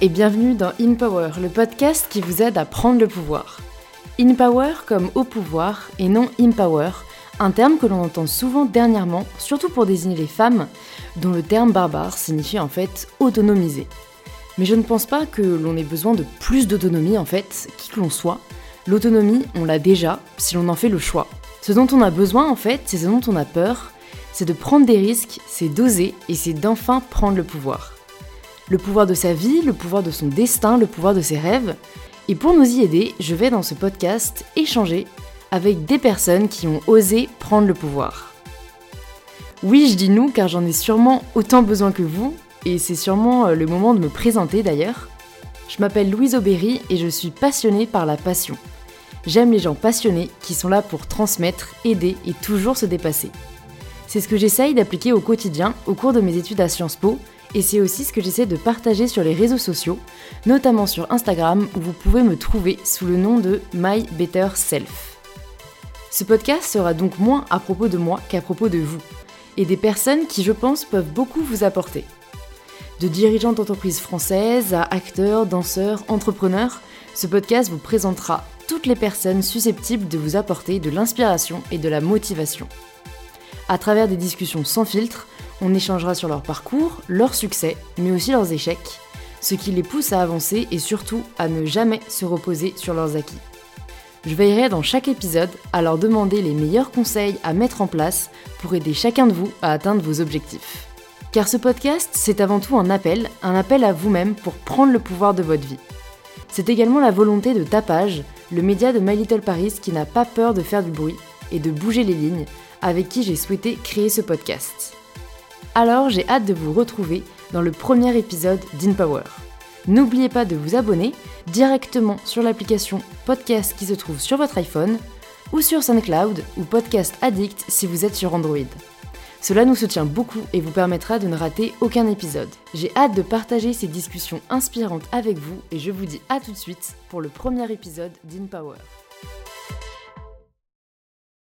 et bienvenue dans In Power, le podcast qui vous aide à prendre le pouvoir. In Power comme au pouvoir et non Empower, un terme que l'on entend souvent dernièrement, surtout pour désigner les femmes, dont le terme barbare signifie en fait autonomiser. Mais je ne pense pas que l'on ait besoin de plus d'autonomie en fait, qui que l'on soit. L'autonomie, on l'a déjà, si l'on en fait le choix. Ce dont on a besoin en fait, c'est ce dont on a peur, c'est de prendre des risques, c'est d'oser et c'est d'enfin prendre le pouvoir. Le pouvoir de sa vie, le pouvoir de son destin, le pouvoir de ses rêves. Et pour nous y aider, je vais dans ce podcast échanger avec des personnes qui ont osé prendre le pouvoir. Oui, je dis nous car j'en ai sûrement autant besoin que vous, et c'est sûrement euh, le moment de me présenter d'ailleurs. Je m'appelle Louise Aubéry et je suis passionnée par la passion. J'aime les gens passionnés qui sont là pour transmettre, aider et toujours se dépasser. C'est ce que j'essaye d'appliquer au quotidien au cours de mes études à Sciences Po et c'est aussi ce que j'essaie de partager sur les réseaux sociaux, notamment sur Instagram où vous pouvez me trouver sous le nom de My Better Self. Ce podcast sera donc moins à propos de moi qu'à propos de vous, et des personnes qui je pense peuvent beaucoup vous apporter. De dirigeants d'entreprises françaises à acteurs, danseurs, entrepreneurs, ce podcast vous présentera toutes les personnes susceptibles de vous apporter de l'inspiration et de la motivation. À travers des discussions sans filtre, on échangera sur leur parcours, leurs succès, mais aussi leurs échecs, ce qui les pousse à avancer et surtout à ne jamais se reposer sur leurs acquis. Je veillerai dans chaque épisode à leur demander les meilleurs conseils à mettre en place pour aider chacun de vous à atteindre vos objectifs. Car ce podcast, c'est avant tout un appel, un appel à vous-même pour prendre le pouvoir de votre vie. C'est également la volonté de Tapage, le média de My Little Paris qui n'a pas peur de faire du bruit et de bouger les lignes, avec qui j'ai souhaité créer ce podcast. Alors j'ai hâte de vous retrouver dans le premier épisode d'InPower. N'oubliez pas de vous abonner directement sur l'application podcast qui se trouve sur votre iPhone ou sur SoundCloud ou Podcast Addict si vous êtes sur Android. Cela nous soutient beaucoup et vous permettra de ne rater aucun épisode. J'ai hâte de partager ces discussions inspirantes avec vous et je vous dis à tout de suite pour le premier épisode d'InPower.